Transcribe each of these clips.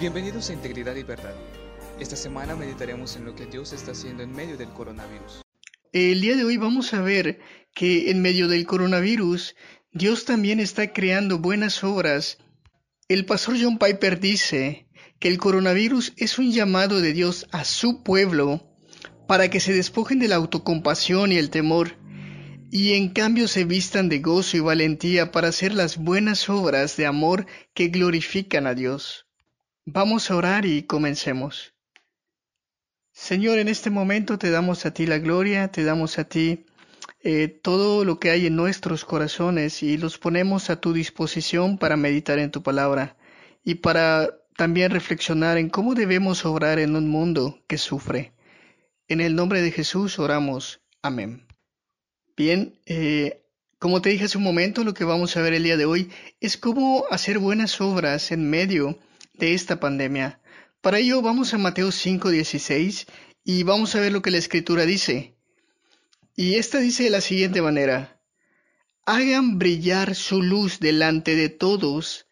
Bienvenidos a Integridad y Verdad. Esta semana meditaremos en lo que Dios está haciendo en medio del coronavirus. El día de hoy vamos a ver que en medio del coronavirus Dios también está creando buenas obras. El pastor John Piper dice que el coronavirus es un llamado de Dios a su pueblo para que se despojen de la autocompasión y el temor y en cambio se vistan de gozo y valentía para hacer las buenas obras de amor que glorifican a Dios. Vamos a orar y comencemos. Señor, en este momento te damos a ti la gloria, te damos a ti eh, todo lo que hay en nuestros corazones y los ponemos a tu disposición para meditar en tu palabra y para también reflexionar en cómo debemos obrar en un mundo que sufre. En el nombre de Jesús oramos. Amén. Bien, eh, como te dije hace un momento, lo que vamos a ver el día de hoy es cómo hacer buenas obras en medio de esta pandemia. Para ello vamos a Mateo 5:16 y vamos a ver lo que la escritura dice. Y esta dice de la siguiente manera, hagan brillar su luz delante de todos,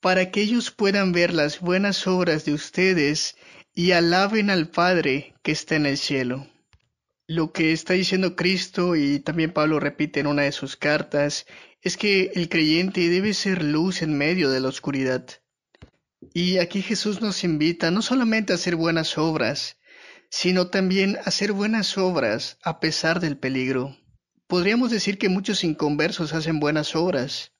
para que ellos puedan ver las buenas obras de ustedes y alaben al Padre que está en el cielo. Lo que está diciendo Cristo y también Pablo repite en una de sus cartas es que el creyente debe ser luz en medio de la oscuridad. Y aquí Jesús nos invita no solamente a hacer buenas obras, sino también a hacer buenas obras a pesar del peligro. Podríamos decir que muchos inconversos hacen buenas obras,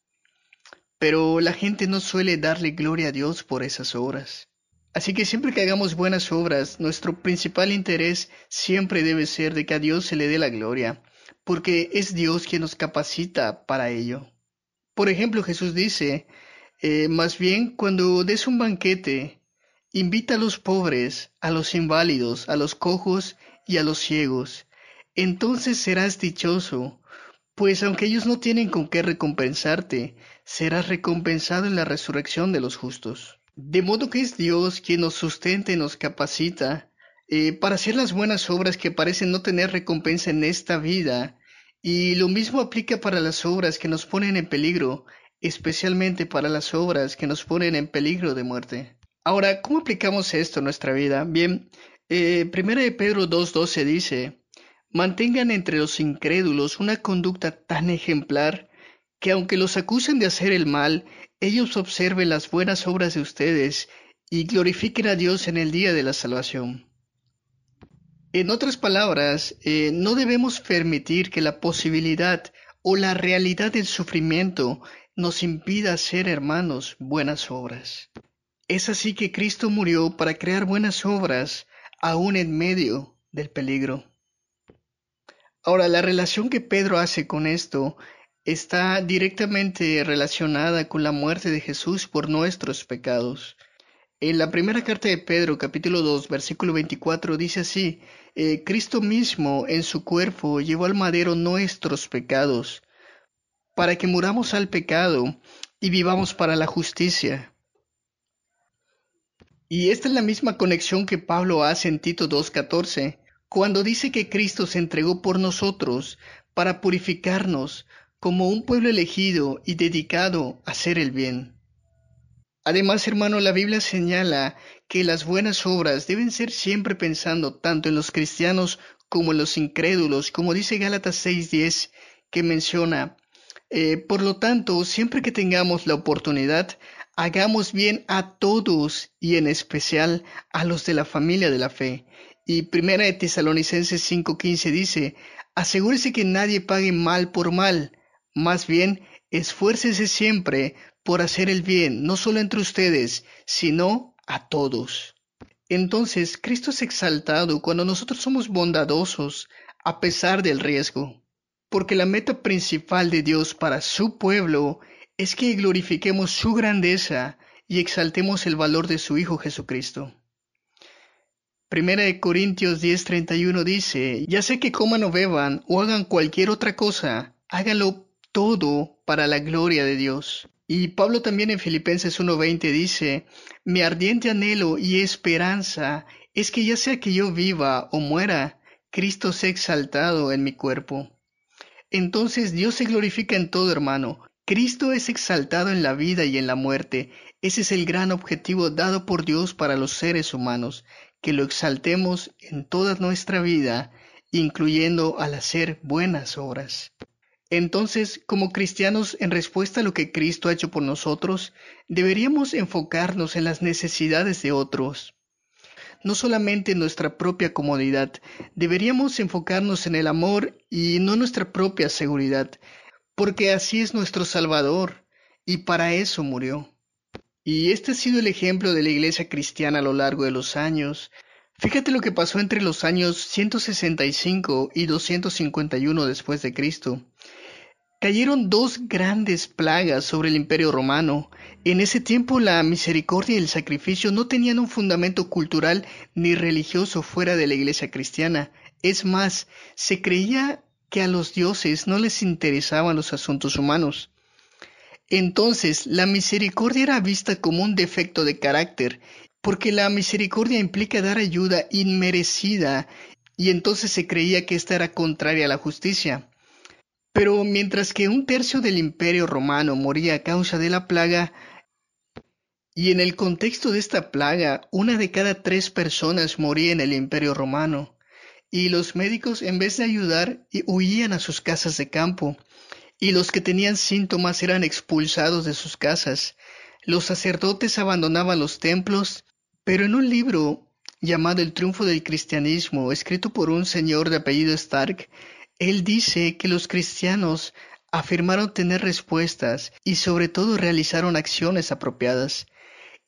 pero la gente no suele darle gloria a Dios por esas obras. Así que siempre que hagamos buenas obras, nuestro principal interés siempre debe ser de que a Dios se le dé la gloria, porque es Dios quien nos capacita para ello. Por ejemplo, Jesús dice, eh, más bien cuando des un banquete, invita a los pobres, a los inválidos, a los cojos y a los ciegos. Entonces serás dichoso, pues aunque ellos no tienen con qué recompensarte, serás recompensado en la resurrección de los justos. De modo que es Dios quien nos sustenta y nos capacita eh, para hacer las buenas obras que parecen no tener recompensa en esta vida. Y lo mismo aplica para las obras que nos ponen en peligro, especialmente para las obras que nos ponen en peligro de muerte. Ahora, ¿cómo aplicamos esto en nuestra vida? Bien, eh, 1 de Pedro 2.12 dice, mantengan entre los incrédulos una conducta tan ejemplar que aunque los acusen de hacer el mal, ellos observen las buenas obras de ustedes y glorifiquen a Dios en el día de la salvación. En otras palabras, eh, no debemos permitir que la posibilidad o la realidad del sufrimiento nos impida hacer, hermanos, buenas obras. Es así que Cristo murió para crear buenas obras aún en medio del peligro. Ahora, la relación que Pedro hace con esto está directamente relacionada con la muerte de Jesús por nuestros pecados. En la primera carta de Pedro, capítulo 2, versículo 24, dice así, eh, Cristo mismo en su cuerpo llevó al madero nuestros pecados, para que muramos al pecado y vivamos para la justicia. Y esta es la misma conexión que Pablo hace en Tito 2.14, cuando dice que Cristo se entregó por nosotros para purificarnos, como un pueblo elegido y dedicado a hacer el bien. Además, hermano, la Biblia señala que las buenas obras deben ser siempre pensando tanto en los cristianos como en los incrédulos, como dice Gálatas 6:10, que menciona, eh, por lo tanto, siempre que tengamos la oportunidad, hagamos bien a todos y en especial a los de la familia de la fe. Y primera de Tesalonicenses 5:15 dice, asegúrese que nadie pague mal por mal, más bien, esfuércese siempre por hacer el bien, no solo entre ustedes, sino a todos. Entonces, Cristo es exaltado cuando nosotros somos bondadosos a pesar del riesgo, porque la meta principal de Dios para su pueblo es que glorifiquemos su grandeza y exaltemos el valor de su Hijo Jesucristo. Primera de Corintios 10:31 dice, ya sé que coman o beban o hagan cualquier otra cosa, háganlo todo para la gloria de Dios. Y Pablo también en Filipenses 1:20 dice, mi ardiente anhelo y esperanza es que ya sea que yo viva o muera, Cristo sea exaltado en mi cuerpo. Entonces Dios se glorifica en todo, hermano, Cristo es exaltado en la vida y en la muerte. Ese es el gran objetivo dado por Dios para los seres humanos, que lo exaltemos en toda nuestra vida, incluyendo al hacer buenas obras. Entonces, como cristianos, en respuesta a lo que Cristo ha hecho por nosotros, deberíamos enfocarnos en las necesidades de otros. No solamente en nuestra propia comodidad, deberíamos enfocarnos en el amor y no nuestra propia seguridad, porque así es nuestro Salvador, y para eso murió. Y este ha sido el ejemplo de la iglesia cristiana a lo largo de los años. Fíjate lo que pasó entre los años 165 y 251 después de Cristo. Cayeron dos grandes plagas sobre el imperio romano. En ese tiempo la misericordia y el sacrificio no tenían un fundamento cultural ni religioso fuera de la iglesia cristiana. Es más, se creía que a los dioses no les interesaban los asuntos humanos. Entonces, la misericordia era vista como un defecto de carácter, porque la misericordia implica dar ayuda inmerecida, y entonces se creía que esta era contraria a la justicia. Pero mientras que un tercio del imperio romano moría a causa de la plaga, y en el contexto de esta plaga, una de cada tres personas moría en el imperio romano, y los médicos en vez de ayudar huían a sus casas de campo, y los que tenían síntomas eran expulsados de sus casas. Los sacerdotes abandonaban los templos, pero en un libro llamado El triunfo del cristianismo, escrito por un señor de apellido Stark, él dice que los cristianos afirmaron tener respuestas y sobre todo realizaron acciones apropiadas.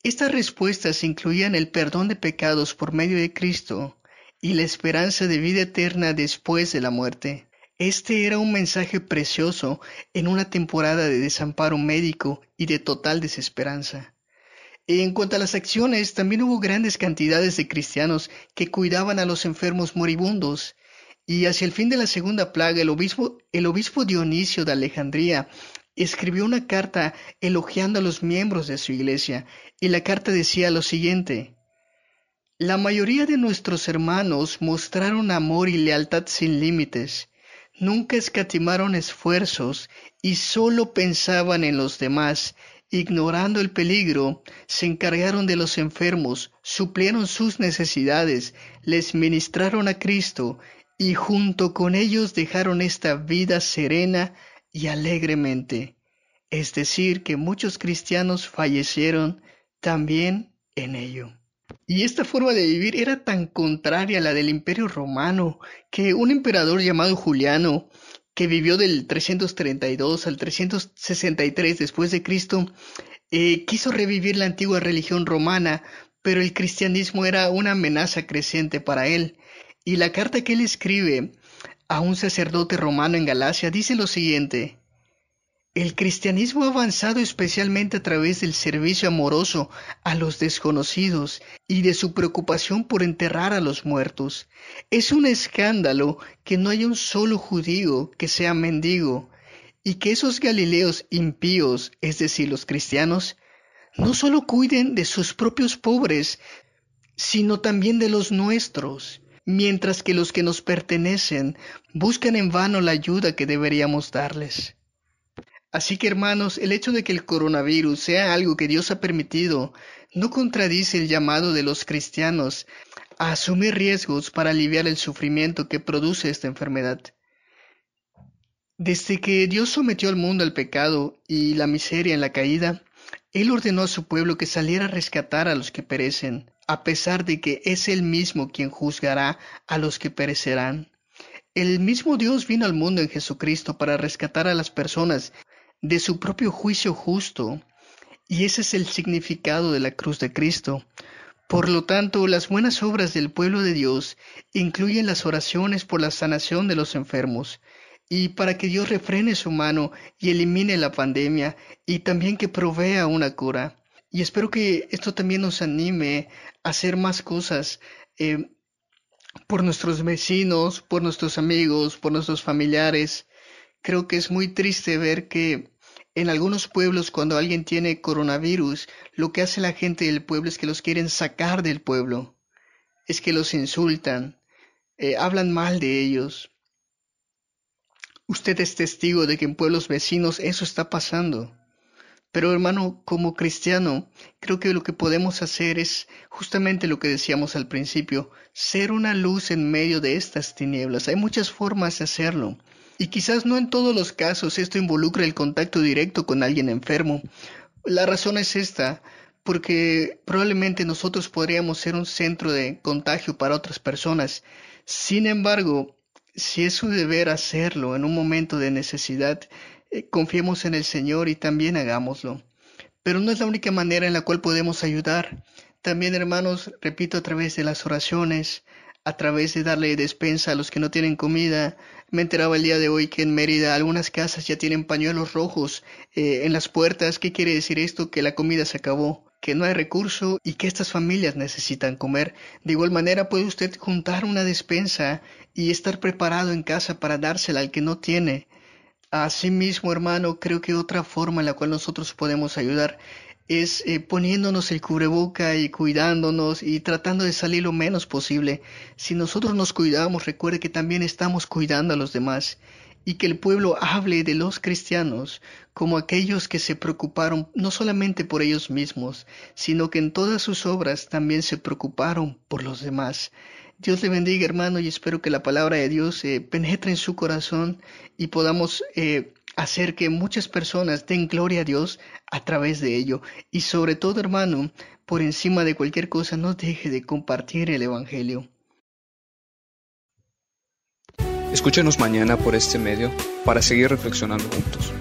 Estas respuestas incluían el perdón de pecados por medio de Cristo y la esperanza de vida eterna después de la muerte. Este era un mensaje precioso en una temporada de desamparo médico y de total desesperanza. En cuanto a las acciones, también hubo grandes cantidades de cristianos que cuidaban a los enfermos moribundos. Y hacia el fin de la segunda plaga, el obispo, Dionisio de Alejandría escribió una carta elogiando a los miembros de su iglesia, y la carta decía lo siguiente, La mayoría de nuestros hermanos mostraron amor y lealtad sin límites, nunca escatimaron esfuerzos y solo pensaban en los demás, ignorando el peligro, se encargaron de los enfermos, suplieron sus necesidades, les ministraron a Cristo y junto con ellos dejaron esta vida serena y alegremente. Es decir, que muchos cristianos fallecieron también en ello. Y esta forma de vivir era tan contraria a la del imperio romano que un emperador llamado Juliano, que vivió del 332 al 363 después de Cristo, eh, quiso revivir la antigua religión romana, pero el cristianismo era una amenaza creciente para él. Y la carta que él escribe a un sacerdote romano en Galacia dice lo siguiente, el cristianismo ha avanzado especialmente a través del servicio amoroso a los desconocidos y de su preocupación por enterrar a los muertos. Es un escándalo que no haya un solo judío que sea mendigo y que esos galileos impíos, es decir, los cristianos, no solo cuiden de sus propios pobres, sino también de los nuestros mientras que los que nos pertenecen buscan en vano la ayuda que deberíamos darles. Así que hermanos, el hecho de que el coronavirus sea algo que Dios ha permitido no contradice el llamado de los cristianos a asumir riesgos para aliviar el sufrimiento que produce esta enfermedad. Desde que Dios sometió al mundo al pecado y la miseria en la caída, Él ordenó a su pueblo que saliera a rescatar a los que perecen, a pesar de que es Él mismo quien juzgará a los que perecerán. El mismo Dios vino al mundo en Jesucristo para rescatar a las personas de su propio juicio justo, y ese es el significado de la cruz de Cristo. Por lo tanto, las buenas obras del pueblo de Dios incluyen las oraciones por la sanación de los enfermos, y para que Dios refrene su mano y elimine la pandemia, y también que provea una cura. Y espero que esto también nos anime hacer más cosas eh, por nuestros vecinos, por nuestros amigos, por nuestros familiares. Creo que es muy triste ver que en algunos pueblos cuando alguien tiene coronavirus, lo que hace la gente del pueblo es que los quieren sacar del pueblo, es que los insultan, eh, hablan mal de ellos. Usted es testigo de que en pueblos vecinos eso está pasando. Pero hermano, como cristiano, creo que lo que podemos hacer es justamente lo que decíamos al principio, ser una luz en medio de estas tinieblas. Hay muchas formas de hacerlo. Y quizás no en todos los casos esto involucra el contacto directo con alguien enfermo. La razón es esta, porque probablemente nosotros podríamos ser un centro de contagio para otras personas. Sin embargo, si es su deber hacerlo en un momento de necesidad, eh, confiemos en el Señor y también hagámoslo. Pero no es la única manera en la cual podemos ayudar. También, hermanos, repito, a través de las oraciones, a través de darle despensa a los que no tienen comida. Me enteraba el día de hoy que en Mérida algunas casas ya tienen pañuelos rojos eh, en las puertas. ¿Qué quiere decir esto? Que la comida se acabó, que no hay recurso y que estas familias necesitan comer. De igual manera puede usted juntar una despensa y estar preparado en casa para dársela al que no tiene. Asimismo, hermano, creo que otra forma en la cual nosotros podemos ayudar es eh, poniéndonos el cubreboca y cuidándonos y tratando de salir lo menos posible. Si nosotros nos cuidamos, recuerde que también estamos cuidando a los demás y que el pueblo hable de los cristianos como aquellos que se preocuparon no solamente por ellos mismos, sino que en todas sus obras también se preocuparon por los demás. Dios le bendiga, hermano, y espero que la palabra de Dios eh, penetre en su corazón y podamos eh, hacer que muchas personas den gloria a Dios a través de ello. Y sobre todo, hermano, por encima de cualquier cosa, no deje de compartir el Evangelio. Escúchenos mañana por este medio para seguir reflexionando juntos.